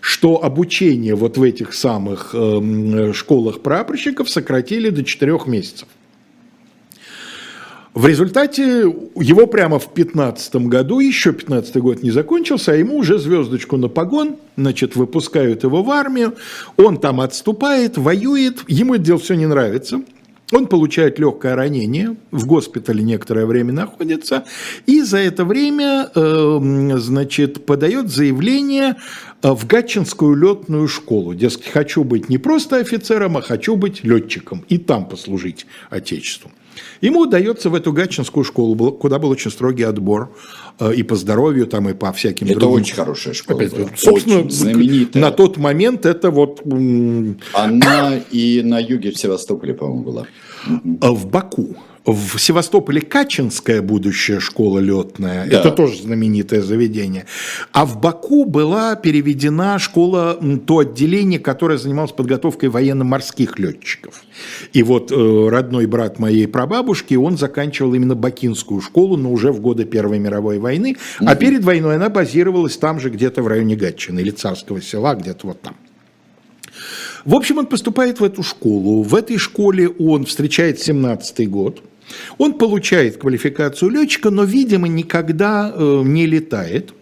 что обучение вот в этих самых э, школах прапорщиков сократили до 4 месяцев. В результате его прямо в 15 году, еще 15 год не закончился, а ему уже звездочку на погон, значит, выпускают его в армию, он там отступает, воюет, ему это дело все не нравится, он получает легкое ранение, в госпитале некоторое время находится, и за это время, э, значит, подает заявление э, в Гатчинскую летную школу. Дескать, хочу быть не просто офицером, а хочу быть летчиком и там послужить Отечеству. Ему удается в эту Гатчинскую школу, куда был очень строгий отбор э, и по здоровью, там, и по всяким это другим. Это очень хорошая школа. Опять, была. Собственно, очень знаменитая. на тот момент это вот... Она и на юге в Севастополе, по-моему, была. В Баку в Севастополе Качинская будущая школа летная, да. это тоже знаменитое заведение. А в Баку была переведена школа, то отделение, которое занималось подготовкой военно-морских летчиков. И вот э, родной брат моей прабабушки, он заканчивал именно Бакинскую школу, но уже в годы Первой мировой войны. Угу. А перед войной она базировалась там же, где-то в районе Гатчины или Царского села, где-то вот там. В общем, он поступает в эту школу. В этой школе он встречает 17-й год – он получает квалификацию летчика, но, видимо, никогда э, не летает.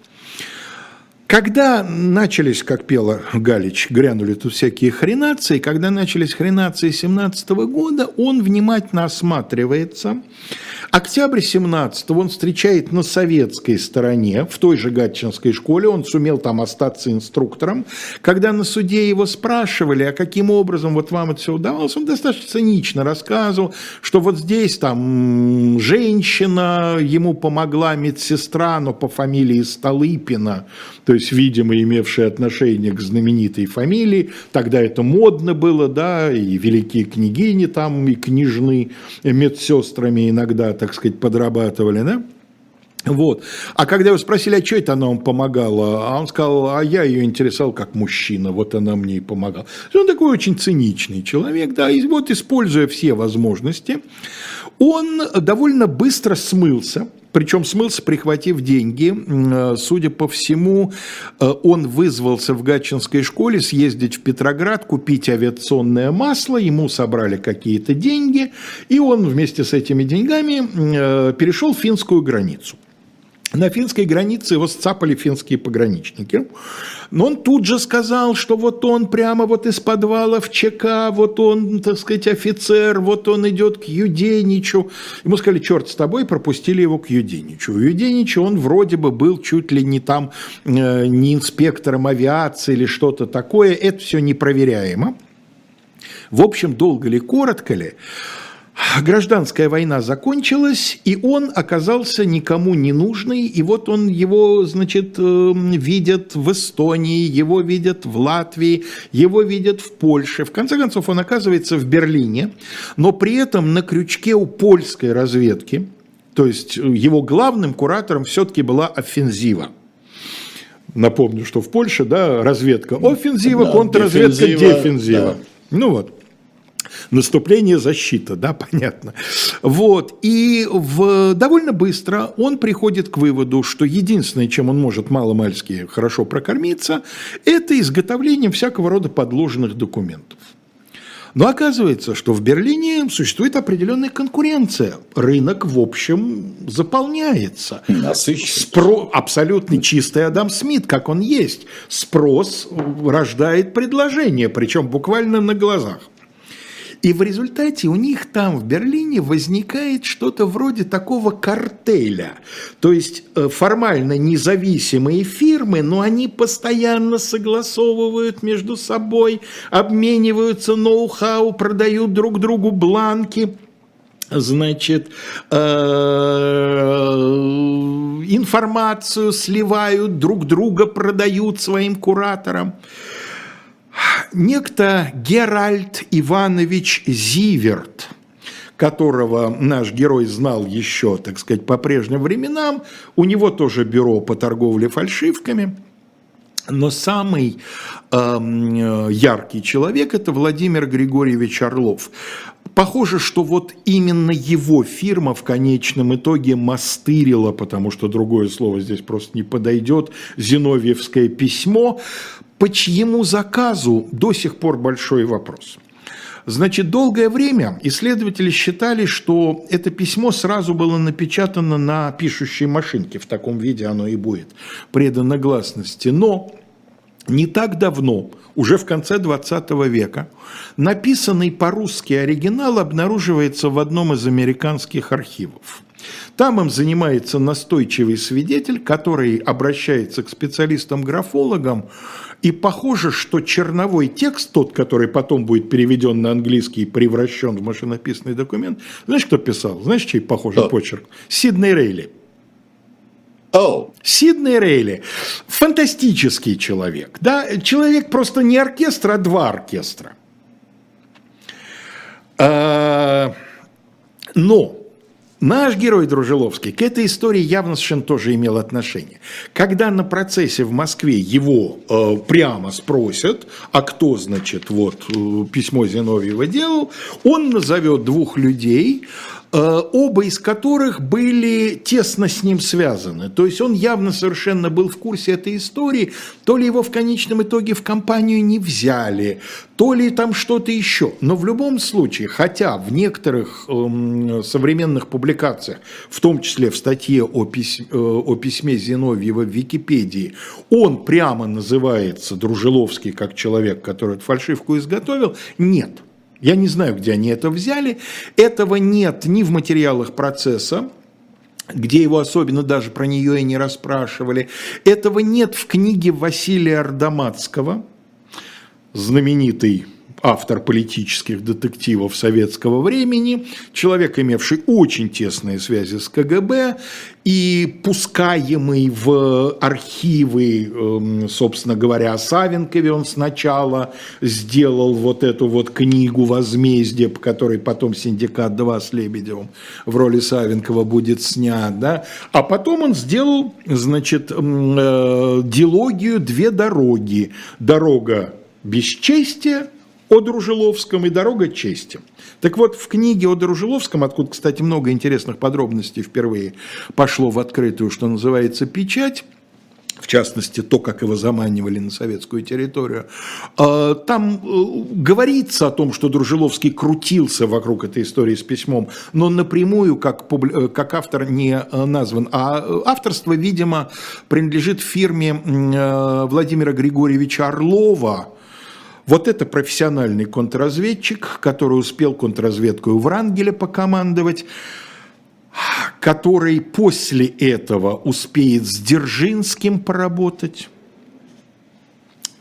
Когда начались, как пела Галич, грянули тут всякие хренации, когда начались хренации 17 года, он внимательно осматривается. Октябрь 17 он встречает на советской стороне, в той же Гатчинской школе, он сумел там остаться инструктором. Когда на суде его спрашивали, а каким образом вот вам это все удавалось, он достаточно цинично рассказывал, что вот здесь там женщина, ему помогла медсестра, но по фамилии Столыпина, то есть, видимо, имевшая отношение к знаменитой фамилии. Тогда это модно было, да, и великие княгини там, и княжны медсестрами иногда, так сказать, подрабатывали, да. Вот. А когда его спросили, а что это она вам помогала, а он сказал, а я ее интересовал как мужчина, вот она мне и помогала. Он такой очень циничный человек, да, и вот используя все возможности, он довольно быстро смылся, причем смылся, прихватив деньги. Э, судя по всему, э, он вызвался в Гатчинской школе съездить в Петроград, купить авиационное масло, ему собрали какие-то деньги, и он вместе с этими деньгами э, перешел финскую границу. На финской границе его сцапали финские пограничники. Но он тут же сказал, что вот он прямо вот из подвала в ЧК, вот он, так сказать, офицер, вот он идет к Юденичу. Ему сказали, черт с тобой, пропустили его к Юденичу. У Юденича он вроде бы был чуть ли не там, э, не инспектором авиации или что-то такое. Это все непроверяемо. В общем, долго ли, коротко ли, Гражданская война закончилась, и он оказался никому не нужный, и вот он его, значит, эм, видят в Эстонии, его видят в Латвии, его видят в Польше. В конце концов, он оказывается в Берлине, но при этом на крючке у польской разведки, то есть его главным куратором все-таки была офензива. Напомню, что в Польше, да, разведка офензива, да, контрразведка, дефензива. дефензива. Да. Ну вот. Наступление, защита, да, понятно. Вот, и в, довольно быстро он приходит к выводу, что единственное, чем он может маломальски хорошо прокормиться, это изготовлением всякого рода подложенных документов. Но оказывается, что в Берлине существует определенная конкуренция. Рынок, в общем, заполняется. Спро... Абсолютно чистый Адам Смит, как он есть. Спрос рождает предложение, причем буквально на глазах. И в результате у них там, в Берлине, возникает что-то вроде такого картеля. То есть э, формально независимые фирмы, но они постоянно согласовывают между собой, обмениваются ноу-хау, продают друг другу бланки значит, э, информацию сливают, друг друга продают своим кураторам некто Геральт Иванович Зиверт, которого наш герой знал еще, так сказать, по прежним временам, у него тоже бюро по торговле фальшивками, но самый э, яркий человек – это Владимир Григорьевич Орлов. Похоже, что вот именно его фирма в конечном итоге мастырила, потому что другое слово здесь просто не подойдет, Зиновьевское письмо, по чьему заказу до сих пор большой вопрос. Значит, долгое время исследователи считали, что это письмо сразу было напечатано на пишущей машинке, в таком виде оно и будет, предано гласности. Но не так давно, уже в конце 20 века, написанный по-русски оригинал обнаруживается в одном из американских архивов. Там им занимается настойчивый свидетель, который обращается к специалистам-графологам и похоже, что черновой текст, тот, который потом будет переведен на английский и превращен в машинописный документ, знаешь, кто писал? Знаешь, чей похожий oh. почерк? Сидней Рейли. Oh. Сидней Рейли. Фантастический человек. Да? Человек просто не оркестр, а два оркестра. А, но Наш герой Дружиловский к этой истории явно совершенно тоже имел отношение. Когда на процессе в Москве его э, прямо спросят, а кто, значит, вот э, письмо Зиновьева делал, он назовет двух людей, оба из которых были тесно с ним связаны. То есть он явно совершенно был в курсе этой истории, то ли его в конечном итоге в компанию не взяли, то ли там что-то еще. Но в любом случае, хотя в некоторых э, современных публикациях, в том числе в статье о, письме, э, о письме Зиновьева в Википедии, он прямо называется Дружиловский как человек, который эту фальшивку изготовил, нет. Я не знаю, где они это взяли. Этого нет ни в материалах процесса, где его особенно даже про нее и не расспрашивали. Этого нет в книге Василия Ардаматского, знаменитый автор политических детективов советского времени, человек, имевший очень тесные связи с КГБ и пускаемый в архивы, эм, собственно говоря, о Савенкове он сначала сделал вот эту вот книгу «Возмездие», по которой потом «Синдикат 2» с Лебедевым в роли Савенкова будет снят, да, а потом он сделал, значит, э, дилогию «Две дороги». Дорога бесчестия – о Дружиловском и «Дорога чести». Так вот, в книге о Дружиловском, откуда, кстати, много интересных подробностей впервые пошло в открытую, что называется, печать, в частности, то, как его заманивали на советскую территорию, а, там э, говорится о том, что Дружиловский крутился вокруг этой истории с письмом, но напрямую, как, э, как автор, не э, назван. А авторство, видимо, принадлежит фирме Владимира Григорьевича Орлова, вот это профессиональный контрразведчик, который успел контрразведку Врангеля покомандовать, который после этого успеет с Дзержинским поработать.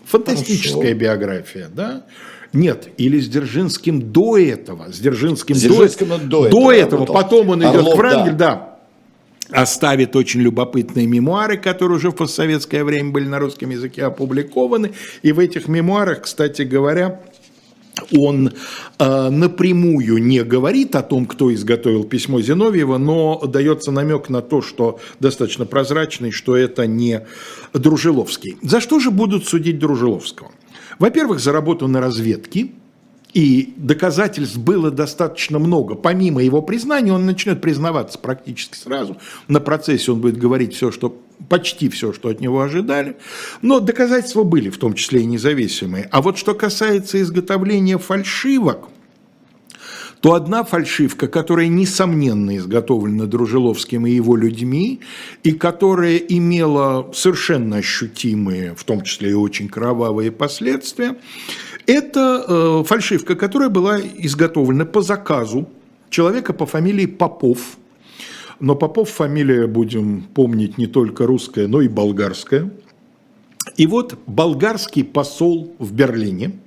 Фантастическая Хорошо. биография, да? Нет, или с Дзержинским до этого. С Дзержинским, с Дзержинским до, до, до этого. Потом он идет Орлов, в Врангель, да. да оставит очень любопытные мемуары, которые уже в постсоветское время были на русском языке опубликованы. И в этих мемуарах, кстати говоря, он э, напрямую не говорит о том, кто изготовил письмо Зиновьева, но дается намек на то, что достаточно прозрачный, что это не Дружиловский. За что же будут судить Дружиловского? Во-первых, за работу на разведке, и доказательств было достаточно много. Помимо его признания, он начнет признаваться практически сразу. На процессе он будет говорить все, что почти все, что от него ожидали. Но доказательства были, в том числе и независимые. А вот что касается изготовления фальшивок, то одна фальшивка, которая, несомненно, изготовлена Дружиловским и его людьми, и которая имела совершенно ощутимые, в том числе и очень кровавые последствия, это э, фальшивка, которая была изготовлена по заказу человека по фамилии Попов. Но Попов фамилия, будем помнить, не только русская, но и болгарская. И вот болгарский посол в Берлине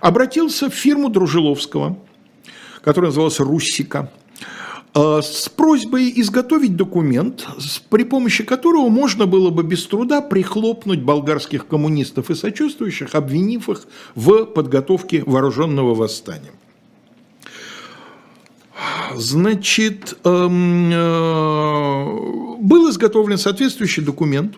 обратился в фирму Дружиловского, которая называлась «Руссика», с просьбой изготовить документ, при помощи которого можно было бы без труда прихлопнуть болгарских коммунистов и сочувствующих, обвинив их в подготовке вооруженного восстания. Значит, эм, э, был изготовлен соответствующий документ,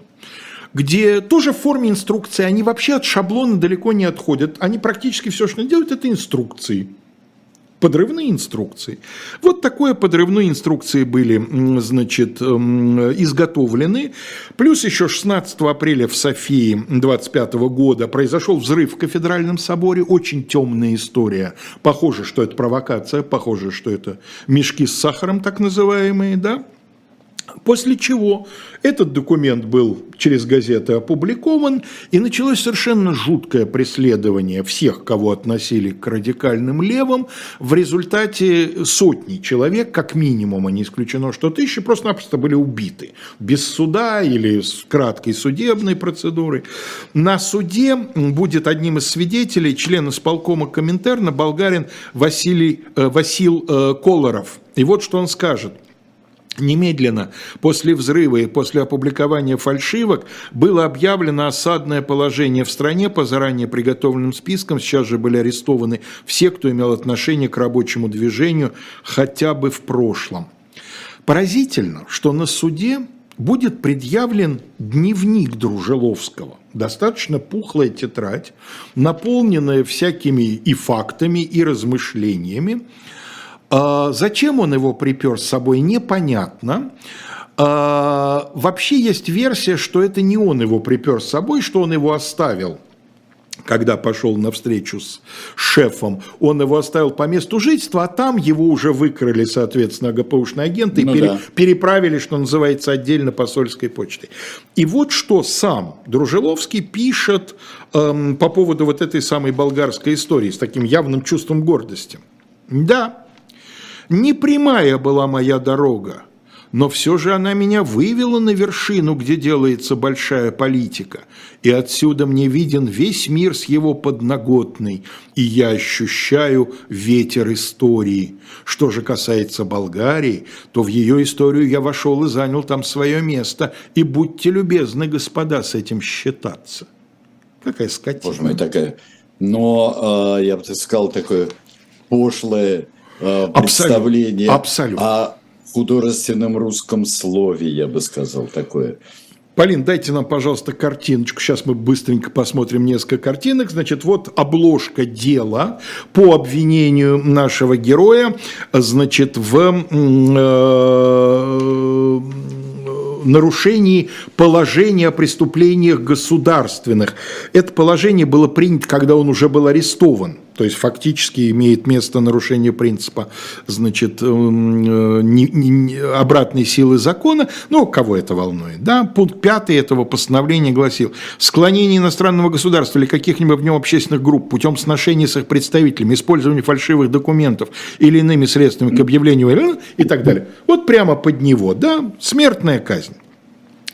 где тоже в форме инструкции, они вообще от шаблона далеко не отходят, они практически все, что делают, это инструкции – подрывные инструкции. Вот такое подрывные инструкции были, значит, эм, изготовлены. Плюс еще 16 апреля в Софии 25 года произошел взрыв в кафедральном соборе. Очень темная история. Похоже, что это провокация, похоже, что это мешки с сахаром так называемые, да? После чего этот документ был через газеты опубликован, и началось совершенно жуткое преследование всех, кого относили к радикальным левым. В результате сотни человек, как минимум, а не исключено, что тысячи, просто-напросто были убиты. Без суда или с краткой судебной процедурой. На суде будет одним из свидетелей член исполкома Коминтерна болгарин Василий, э, Васил э, Колоров. И вот что он скажет – Немедленно после взрыва и после опубликования фальшивок было объявлено осадное положение в стране по заранее приготовленным спискам. Сейчас же были арестованы все, кто имел отношение к рабочему движению хотя бы в прошлом. Поразительно, что на суде будет предъявлен дневник Дружеловского. Достаточно пухлая тетрадь, наполненная всякими и фактами, и размышлениями, зачем он его припер с собой, непонятно. А, вообще есть версия, что это не он его припер с собой, что он его оставил – когда пошел на встречу с шефом, он его оставил по месту жительства, а там его уже выкрали, соответственно, ГПУшные агенты ну, и пере, да. переправили, что называется, отдельно посольской почтой. И вот что сам Дружеловский пишет эм, по поводу вот этой самой болгарской истории с таким явным чувством гордости. Да, не прямая была моя дорога, но все же она меня вывела на вершину, где делается большая политика, и отсюда мне виден весь мир с его подноготной, и я ощущаю ветер истории. Что же касается Болгарии, то в ее историю я вошел и занял там свое место, и будьте любезны, господа, с этим считаться. Какая скотина. Боже мой, такая... Но э, я бы сказал, такое пошлое представление Абсолютно. о художественном русском слове, я бы сказал, такое. Полин, дайте нам, пожалуйста, картиночку. Сейчас мы быстренько посмотрим несколько картинок. Значит, вот обложка дела по обвинению нашего героя, значит, в э, нарушении положения о преступлениях государственных. Это положение было принято, когда он уже был арестован. То есть фактически имеет место нарушение принципа значит, эм, э, не, не, обратной силы закона. Ну, кого это волнует? Да? Пункт 5 этого постановления гласил, склонение иностранного государства или каких-либо в нем общественных групп путем сношения с их представителями, использование фальшивых документов или иными средствами к объявлению и так далее. Вот прямо под него, да, смертная казнь.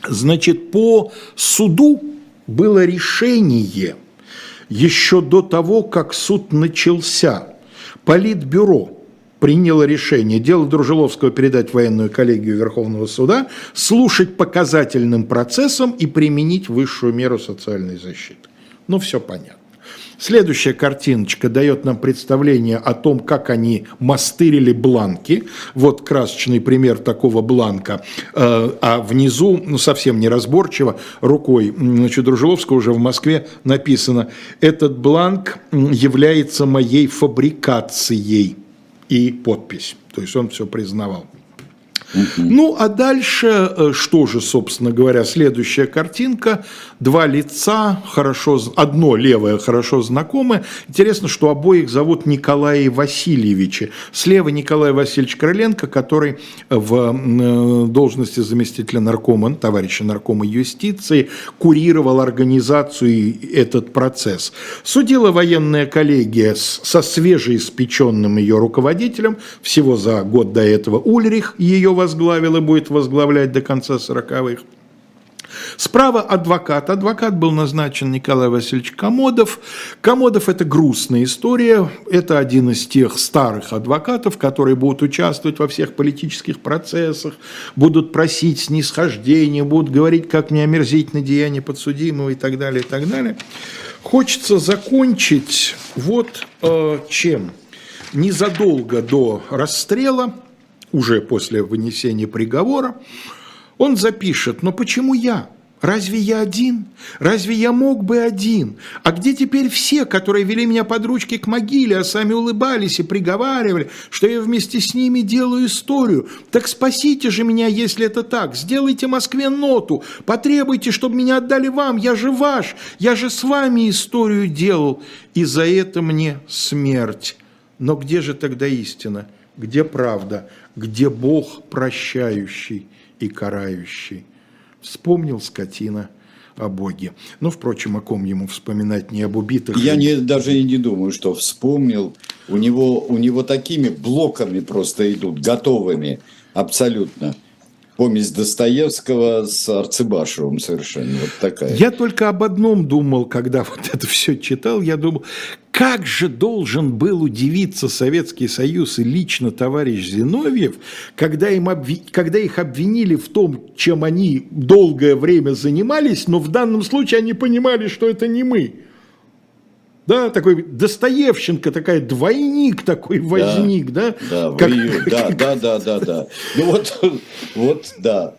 Значит, по суду было решение – еще до того, как суд начался. Политбюро приняло решение дело Дружеловского передать в военную коллегию Верховного суда, слушать показательным процессом и применить высшую меру социальной защиты. Ну, все понятно. Следующая картиночка дает нам представление о том, как они мастырили бланки. Вот красочный пример такого бланка. Э, а внизу, ну совсем неразборчиво, рукой значит, Дружеловского уже в Москве написано «Этот бланк является моей фабрикацией» и подпись. То есть он все признавал. Ну, а дальше, э, что же, собственно говоря, следующая картинка. Два лица, хорошо, одно левое хорошо знакомое. Интересно, что обоих зовут Николай Васильевичи. Слева Николай Васильевич Крыленко, который в э, должности заместителя наркома, товарища наркома юстиции, курировал организацию и этот процесс. Судила военная коллегия со свежеиспеченным ее руководителем, всего за год до этого Ульрих, ее возглавил и будет возглавлять до конца 40-х. Справа адвокат. Адвокат был назначен Николай Васильевич Комодов. Комодов – это грустная история. Это один из тех старых адвокатов, которые будут участвовать во всех политических процессах, будут просить снисхождения, будут говорить, как мне омерзительно деяние подсудимого и так далее, и так далее. Хочется закончить вот э, чем. Незадолго до расстрела – уже после вынесения приговора, он запишет, но почему я? Разве я один? Разве я мог бы один? А где теперь все, которые вели меня под ручки к могиле, а сами улыбались и приговаривали, что я вместе с ними делаю историю? Так спасите же меня, если это так. Сделайте Москве ноту, потребуйте, чтобы меня отдали вам. Я же ваш, я же с вами историю делал, и за это мне смерть. Но где же тогда истина? Где правда? Где Бог прощающий и карающий. Вспомнил скотина о Боге. Ну, впрочем, о ком ему вспоминать не об убитых. Я не, даже и не думаю, что вспомнил. У него, у него такими блоками просто идут, готовыми, абсолютно. Помесь Достоевского с Арцебашевым совершенно вот такая. Я только об одном думал, когда вот это все читал. Я думал, как же должен был удивиться Советский Союз и лично товарищ Зиновьев, когда, им обви... когда их обвинили в том, чем они долгое время занимались, но в данном случае они понимали, что это не мы да, такой Достоевщенко, такая двойник такой возник, да? Да, как... да, да, да, да, да. Ну вот, вот, да.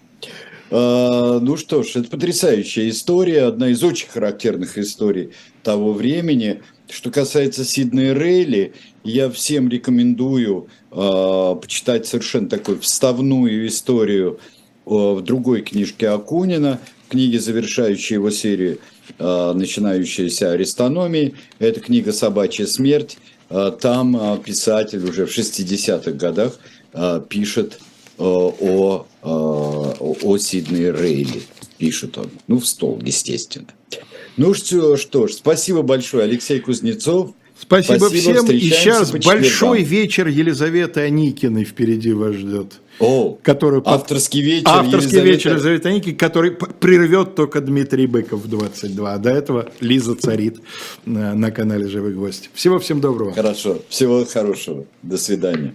А, ну что ж, это потрясающая история, одна из очень характерных историй того времени. что касается Сиднея Рейли, я всем рекомендую э, почитать совершенно такую вставную историю э, в другой книжке Акунина, книге, завершающей его серию, начинающаяся арестономией. Это книга «Собачья смерть». Э, там э, писатель уже в 60-х годах э, пишет э, о, э, о Сиднее Рейли. Пишет он. Ну, в стол, естественно. Ну что, что ж, спасибо большое, Алексей Кузнецов. Спасибо, спасибо всем. И сейчас большой вечер Елизаветы Аникиной впереди вас ждет. О, который авторский вечер. Авторский Елизавета... вечер Елизаветы который прервет только Дмитрий Быков в 22. А до этого Лиза царит на, на канале «Живых гвоздь». Всего всем доброго. Хорошо. Всего хорошего. До свидания.